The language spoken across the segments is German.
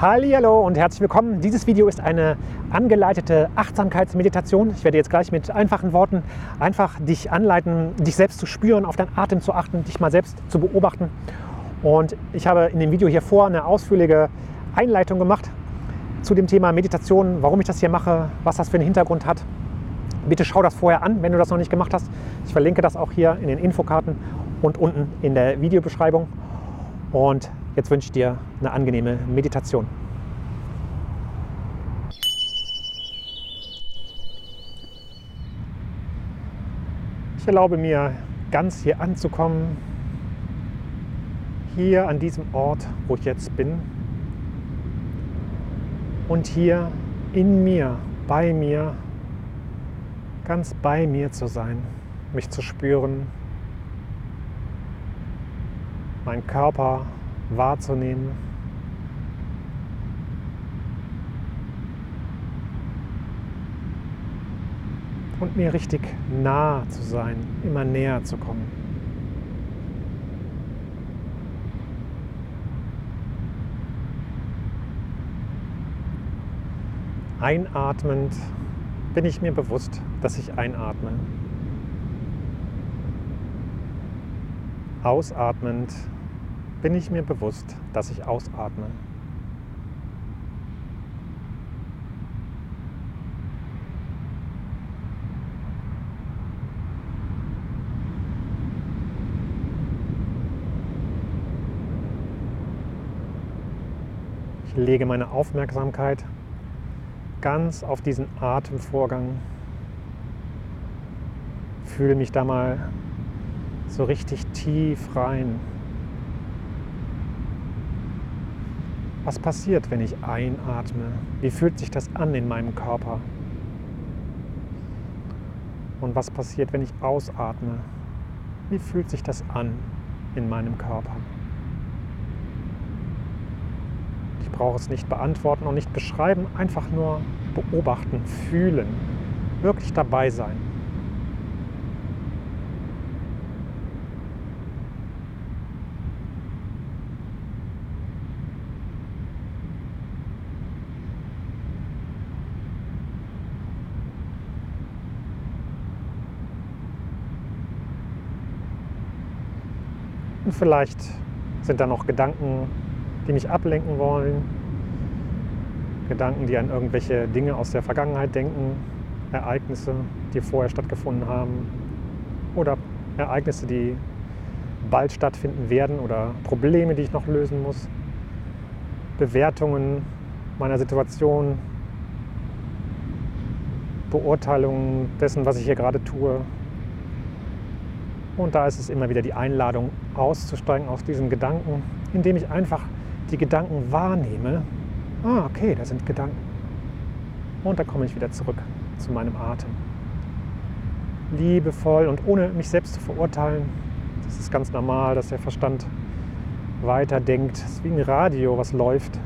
Hallo und herzlich willkommen. Dieses Video ist eine angeleitete Achtsamkeitsmeditation. Ich werde jetzt gleich mit einfachen Worten einfach dich anleiten, dich selbst zu spüren, auf deinen Atem zu achten, dich mal selbst zu beobachten. Und ich habe in dem Video hier vor eine ausführliche Einleitung gemacht zu dem Thema Meditation, warum ich das hier mache, was das für einen Hintergrund hat. Bitte schau das vorher an, wenn du das noch nicht gemacht hast. Ich verlinke das auch hier in den Infokarten und unten in der Videobeschreibung. Und jetzt wünsche ich dir eine angenehme Meditation. Ich erlaube mir, ganz hier anzukommen, hier an diesem Ort, wo ich jetzt bin. Und hier in mir, bei mir, ganz bei mir zu sein, mich zu spüren, meinen Körper wahrzunehmen. Und mir richtig nah zu sein, immer näher zu kommen. Einatmend bin ich mir bewusst, dass ich einatme. Ausatmend bin ich mir bewusst, dass ich ausatme. Ich lege meine Aufmerksamkeit ganz auf diesen Atemvorgang. Fühle mich da mal so richtig tief rein. Was passiert, wenn ich einatme? Wie fühlt sich das an in meinem Körper? Und was passiert, wenn ich ausatme? Wie fühlt sich das an in meinem Körper? Ich brauche es nicht beantworten und nicht beschreiben, einfach nur beobachten, fühlen, wirklich dabei sein. Und vielleicht? Sind da noch Gedanken, die mich ablenken wollen. Gedanken, die an irgendwelche Dinge aus der Vergangenheit denken, Ereignisse, die vorher stattgefunden haben? Oder Ereignisse, die bald stattfinden werden? Oder Probleme, die ich noch lösen muss, Bewertungen meiner Situation, Beurteilungen dessen, was ich hier gerade tue, und da ist es immer wieder die Einladung, auszusteigen aus diesen Gedanken, indem ich einfach die Gedanken wahrnehme. Ah, okay, da sind Gedanken. Und da komme ich wieder zurück zu meinem Atem. Liebevoll und ohne mich selbst zu verurteilen. Das ist ganz normal, dass der Verstand weiterdenkt. Es ist wie ein Radio, was läuft.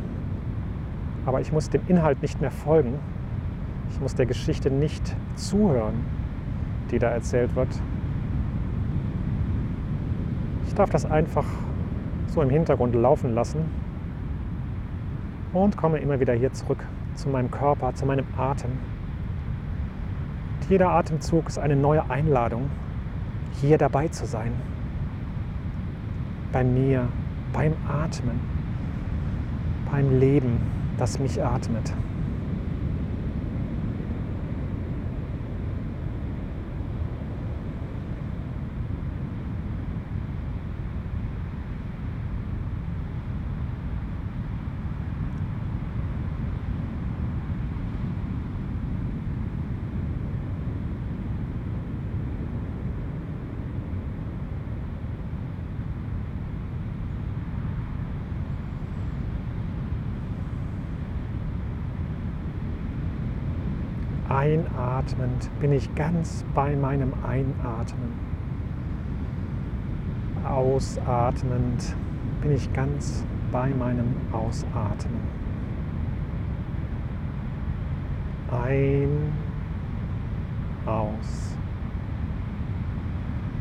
Aber ich muss dem Inhalt nicht mehr folgen. Ich muss der Geschichte nicht zuhören, die da erzählt wird, ich darf das einfach so im Hintergrund laufen lassen und komme immer wieder hier zurück zu meinem Körper, zu meinem Atem. Und jeder Atemzug ist eine neue Einladung, hier dabei zu sein. Bei mir, beim Atmen, beim Leben, das mich atmet. Einatmend bin ich ganz bei meinem Einatmen. Ausatmend bin ich ganz bei meinem Ausatmen. Ein, aus.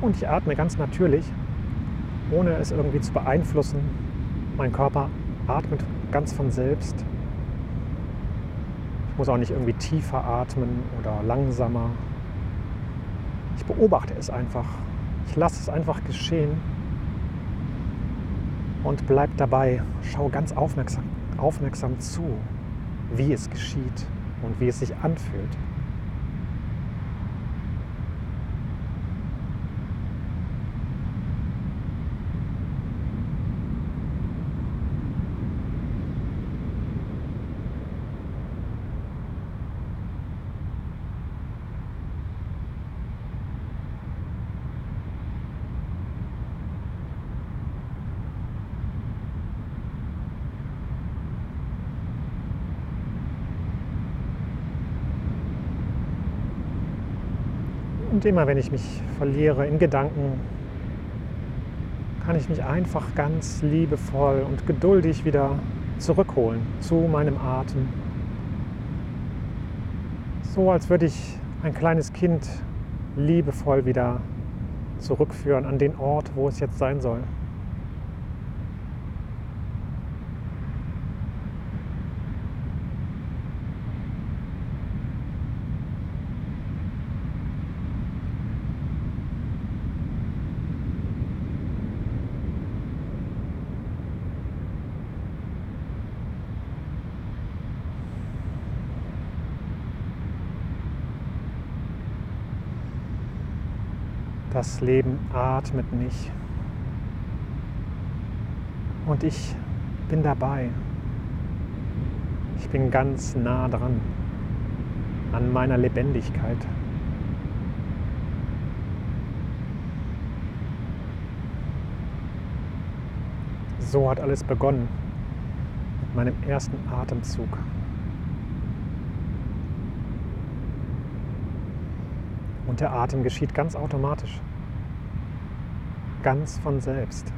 Und ich atme ganz natürlich, ohne es irgendwie zu beeinflussen. Mein Körper atmet ganz von selbst. Muss auch nicht irgendwie tiefer atmen oder langsamer. Ich beobachte es einfach. Ich lasse es einfach geschehen und bleib dabei. Schau ganz aufmerksam, aufmerksam zu, wie es geschieht und wie es sich anfühlt. Und immer wenn ich mich verliere in Gedanken, kann ich mich einfach ganz liebevoll und geduldig wieder zurückholen zu meinem Atem. So als würde ich ein kleines Kind liebevoll wieder zurückführen an den Ort, wo es jetzt sein soll. Das Leben atmet mich. Und ich bin dabei. Ich bin ganz nah dran an meiner Lebendigkeit. So hat alles begonnen mit meinem ersten Atemzug. Und der Atem geschieht ganz automatisch. Ganz von selbst.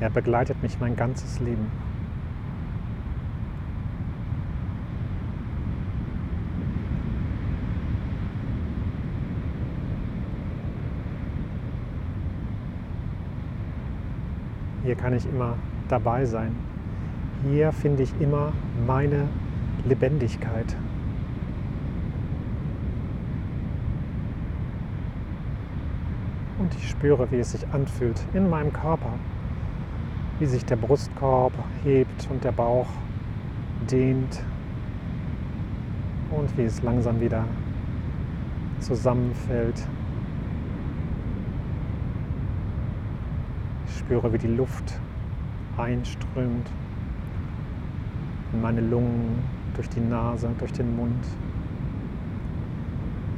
Er begleitet mich mein ganzes Leben. Hier kann ich immer dabei sein. Hier finde ich immer meine Lebendigkeit. Und ich spüre, wie es sich anfühlt in meinem Körper, wie sich der Brustkorb hebt und der Bauch dehnt und wie es langsam wieder zusammenfällt. Ich spüre, wie die Luft einströmt in meine Lungen, durch die Nase, durch den Mund.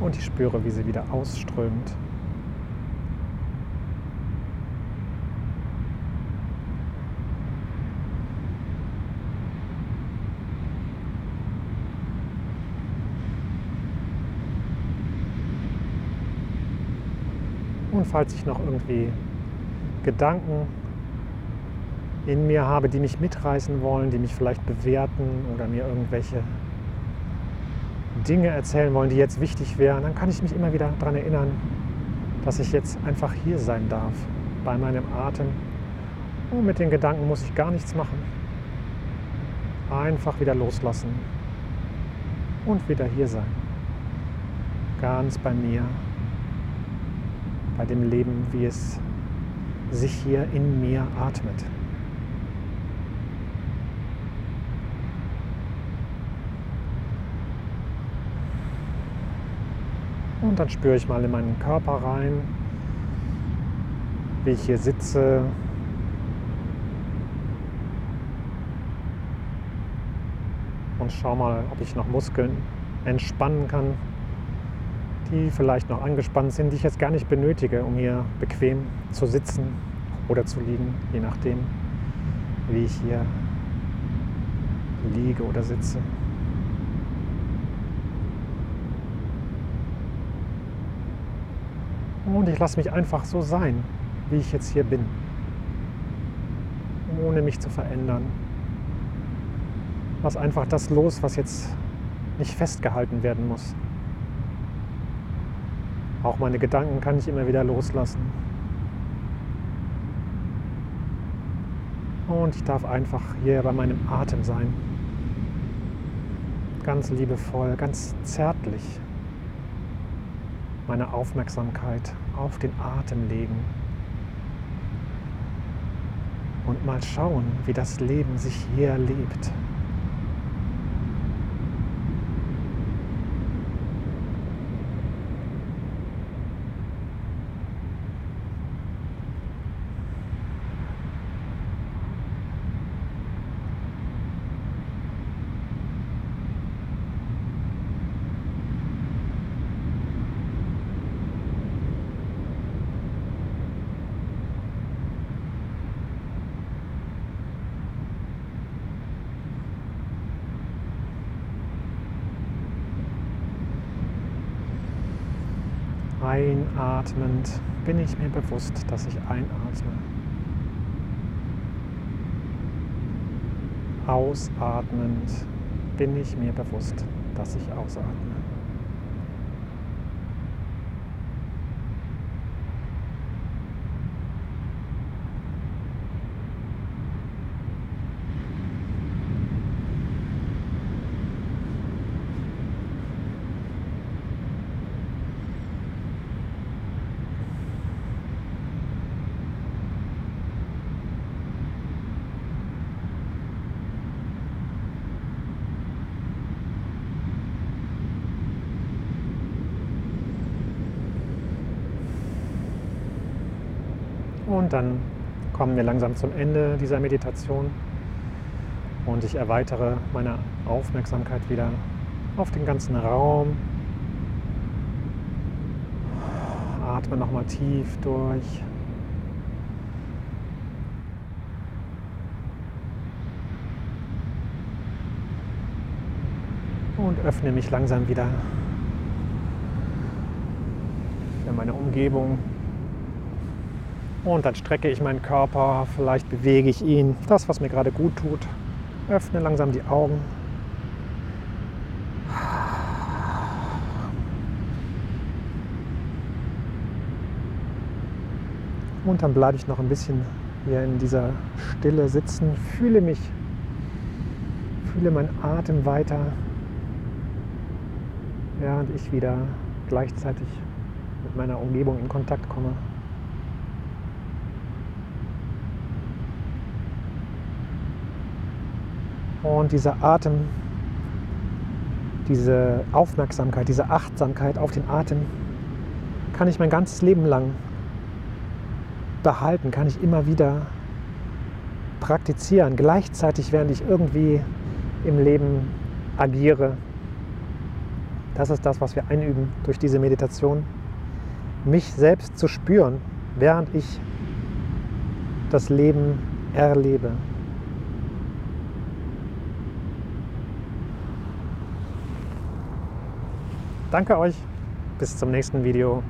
Und ich spüre, wie sie wieder ausströmt Und falls ich noch irgendwie Gedanken in mir habe, die mich mitreißen wollen, die mich vielleicht bewerten oder mir irgendwelche Dinge erzählen wollen, die jetzt wichtig wären, dann kann ich mich immer wieder daran erinnern, dass ich jetzt einfach hier sein darf bei meinem Atem. Und mit den Gedanken muss ich gar nichts machen. Einfach wieder loslassen und wieder hier sein. Ganz bei mir bei dem Leben, wie es sich hier in mir atmet. Und dann spüre ich mal in meinen Körper rein, wie ich hier sitze. Und schau mal, ob ich noch Muskeln entspannen kann die vielleicht noch angespannt sind, die ich jetzt gar nicht benötige, um hier bequem zu sitzen oder zu liegen, je nachdem, wie ich hier liege oder sitze. Und ich lasse mich einfach so sein, wie ich jetzt hier bin, ohne mich zu verändern. Lass einfach das los, was jetzt nicht festgehalten werden muss. Auch meine Gedanken kann ich immer wieder loslassen. Und ich darf einfach hier bei meinem Atem sein. Ganz liebevoll, ganz zärtlich meine Aufmerksamkeit auf den Atem legen. Und mal schauen, wie das Leben sich hier lebt. Einatmend bin ich mir bewusst, dass ich einatme. Ausatmend bin ich mir bewusst, dass ich ausatme. Und dann kommen wir langsam zum Ende dieser Meditation und ich erweitere meine Aufmerksamkeit wieder auf den ganzen Raum. Atme nochmal tief durch. Und öffne mich langsam wieder für meine Umgebung. Und dann strecke ich meinen Körper, vielleicht bewege ich ihn, das, was mir gerade gut tut. Öffne langsam die Augen. Und dann bleibe ich noch ein bisschen hier in dieser Stille sitzen, fühle mich, fühle meinen Atem weiter, während ich wieder gleichzeitig mit meiner Umgebung in Kontakt komme. Und dieser Atem, diese Aufmerksamkeit, diese Achtsamkeit auf den Atem kann ich mein ganzes Leben lang behalten, kann ich immer wieder praktizieren, gleichzeitig während ich irgendwie im Leben agiere. Das ist das, was wir einüben durch diese Meditation. Mich selbst zu spüren, während ich das Leben erlebe. Danke euch. Bis zum nächsten Video.